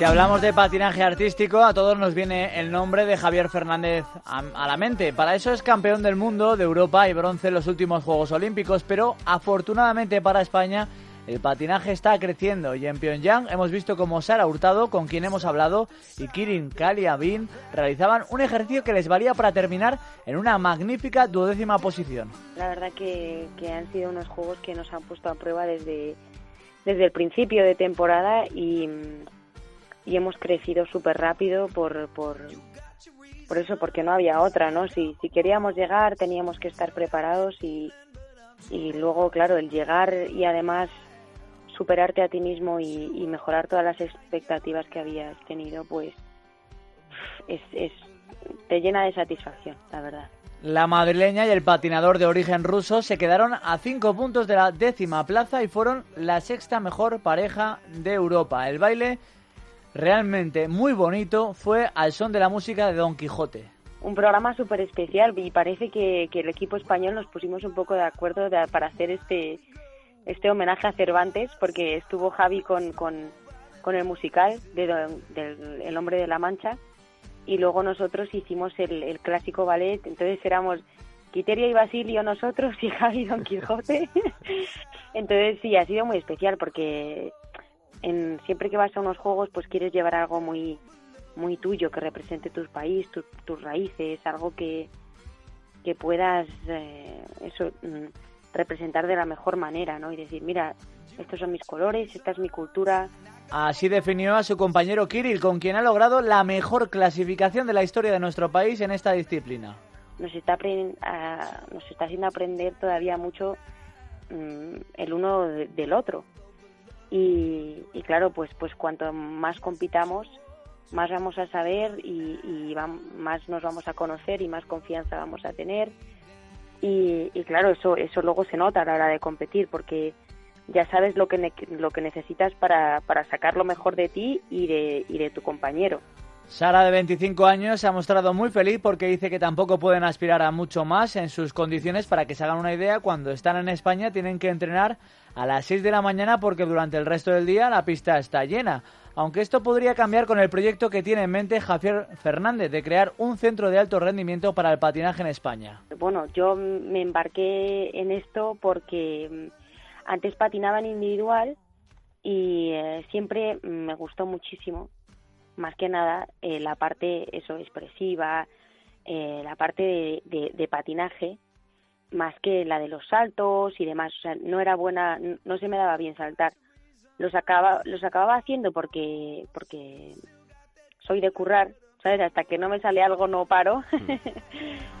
Si hablamos de patinaje artístico, a todos nos viene el nombre de Javier Fernández a, la mente. Para eso es campeón del mundo, de Europa y bronce en los últimos Juegos Olímpicos, pero afortunadamente para España el patinaje está creciendo y en Pyongyang hemos visto como Sara Hurtado, con quien hemos hablado, y Kirin Kaliabin realizaban un ejercicio que les valía para terminar en una magnífica duodécima posición. La verdad que, han sido unos juegos que nos han puesto a prueba desde, desde el principio de temporada y y hemos crecido súper rápido por, por, por eso, porque no había otra, ¿no? Si, si queríamos llegar teníamos que estar preparados y, y luego, claro, el llegar y además superarte a ti mismo y, mejorar todas las expectativas que habías tenido, pues es, es, te llena de satisfacción, la verdad. La madrileña y el patinador de origen ruso se quedaron a cinco puntos de la décima plaza y fueron la sexta mejor pareja de Europa. El baile realmente muy bonito fue al son de la música de Don Quijote. Un programa súper especial y parece que, el equipo español nos pusimos un poco de acuerdo para hacer este, este homenaje a Cervantes porque estuvo Javi con, con, el musical de, El hombre de la mancha y luego nosotros hicimos el, clásico ballet, entonces éramos Quiteria y Basilio nosotros y Javi Don Quijote. entonces sí, ha sido muy especial porque en, siempre que vas a unos juegos pues quieres llevar algo muy muy tuyo que represente tu país, tus raíces, algo que, que puedas eh, eso mm, representar de la mejor manera, ¿no? Y decir, mira, estos son mis colores, esta es mi cultura. Así definió a su compañero Kirill, con quien ha logrado la mejor clasificación de la historia de nuestro país en esta disciplina. Nos está, nos está haciendo aprender todavía mucho mm, el uno del otro. Y, claro, pues, pues cuanto más compitamos, más vamos a saber y, más nos vamos a conocer y más confianza vamos a tener. Y, claro, eso, eso luego se nota a la hora de competir porque ya sabes lo que, lo que necesitas para, para sacar lo mejor de ti y de, y de tu compañero. Sara, de 25 años, se ha mostrado muy feliz porque dice que tampoco pueden aspirar a mucho más en sus condiciones. Para que se hagan una idea, cuando están en España tienen que entrenar a las 6 de la mañana porque durante el resto del día la pista está llena. Aunque esto podría cambiar con el proyecto que tiene en mente Javier Fernández de crear un centro de alto rendimiento para el patinaje en España. Bueno, yo me embarqué en esto porque mm, antes patinaba en individual y eh, siempre me gustó muchísimo más que nada eh, la parte eso expresiva, eh, la parte de, patinaje, más que la de los saltos y demás. O sea, no era buena, no se me daba bien saltar. Los acababa, los acababa haciendo porque, porque soy de currar, ¿sabes? Hasta que no me sale algo no paro.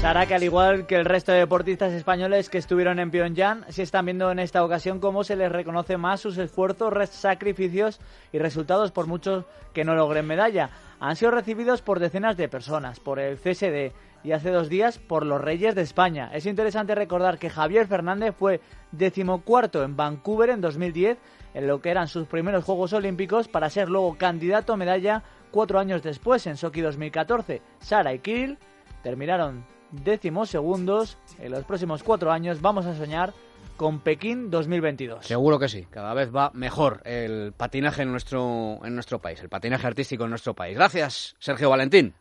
Sara, que al igual que el resto de deportistas españoles que estuvieron en Pyongyang, se están viendo en esta ocasión cómo se les reconoce más sus esfuerzos, sacrificios y resultados por muchos que no logren medalla. Han sido recibidos por decenas de personas, por el CSD y hace dos días por los Reyes de España. Es interesante recordar que Javier Fernández fue decimocuarto en Vancouver en 2010, en lo que eran sus primeros Juegos Olímpicos, para ser luego candidato a medalla cuatro años después, en Sochi 2014. Sara y Kirill terminaron décimos segundos. En los próximos cuatro años vamos a soñar con Pekín 2022. Seguro que sí, cada vez va mejor el patinaje en nuestro, en nuestro país, el patinaje artístico en nuestro país. Gracias, Sergio Valentín.